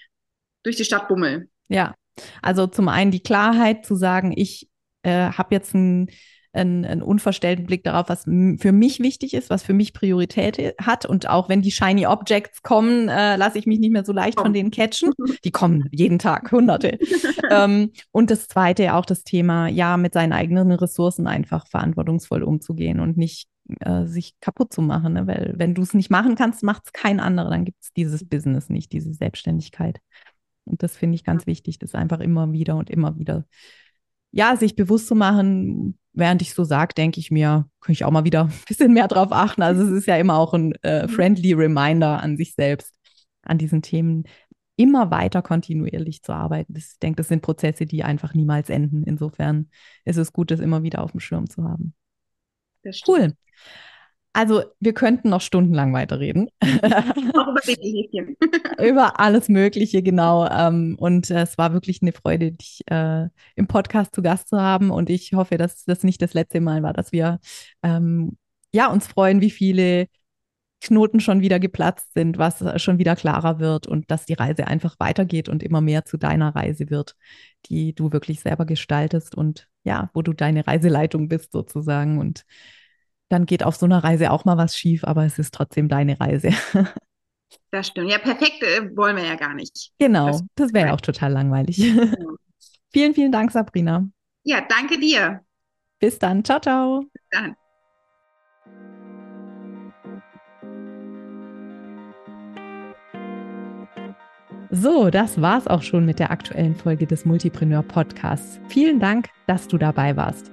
durch die Stadt bummel. Ja, also zum einen die Klarheit zu sagen, ich äh, habe jetzt ein einen, einen unverstellten Blick darauf, was für mich wichtig ist, was für mich Priorität hat. Und auch wenn die Shiny Objects kommen, äh, lasse ich mich nicht mehr so leicht oh. von denen catchen. [LAUGHS] Die kommen jeden Tag, hunderte. [LAUGHS] ähm, und das zweite auch das Thema, ja, mit seinen eigenen Ressourcen einfach verantwortungsvoll umzugehen und nicht äh, sich kaputt zu machen. Ne? Weil wenn du es nicht machen kannst, macht es kein anderer. Dann gibt es dieses Business nicht, diese Selbstständigkeit. Und das finde ich ganz wichtig, das einfach immer wieder und immer wieder ja, sich bewusst zu machen, während ich so sage, denke ich mir, kann ich auch mal wieder [LAUGHS] ein bisschen mehr drauf achten. Also es ist ja immer auch ein äh, mhm. friendly Reminder an sich selbst, an diesen Themen immer weiter kontinuierlich zu arbeiten. Ich denke, das sind Prozesse, die einfach niemals enden. Insofern ist es gut, das immer wieder auf dem Schirm zu haben. Cool. Also wir könnten noch stundenlang weiterreden. [LAUGHS] Auch [LAUGHS] über alles Mögliche, genau. Ähm, und äh, es war wirklich eine Freude, dich äh, im Podcast zu Gast zu haben. Und ich hoffe, dass das nicht das letzte Mal war, dass wir ähm, ja, uns freuen, wie viele Knoten schon wieder geplatzt sind, was schon wieder klarer wird und dass die Reise einfach weitergeht und immer mehr zu deiner Reise wird, die du wirklich selber gestaltest und ja, wo du deine Reiseleitung bist sozusagen. Und dann geht auf so einer Reise auch mal was schief, aber es ist trotzdem deine Reise. [LAUGHS] Das stimmt. Ja, perfekt äh, wollen wir ja gar nicht. Genau, das, das wäre ja auch total langweilig. Ja. [LAUGHS] vielen, vielen Dank, Sabrina. Ja, danke dir. Bis dann. Ciao, ciao. Bis dann. So, das war's auch schon mit der aktuellen Folge des Multipreneur Podcasts. Vielen Dank, dass du dabei warst.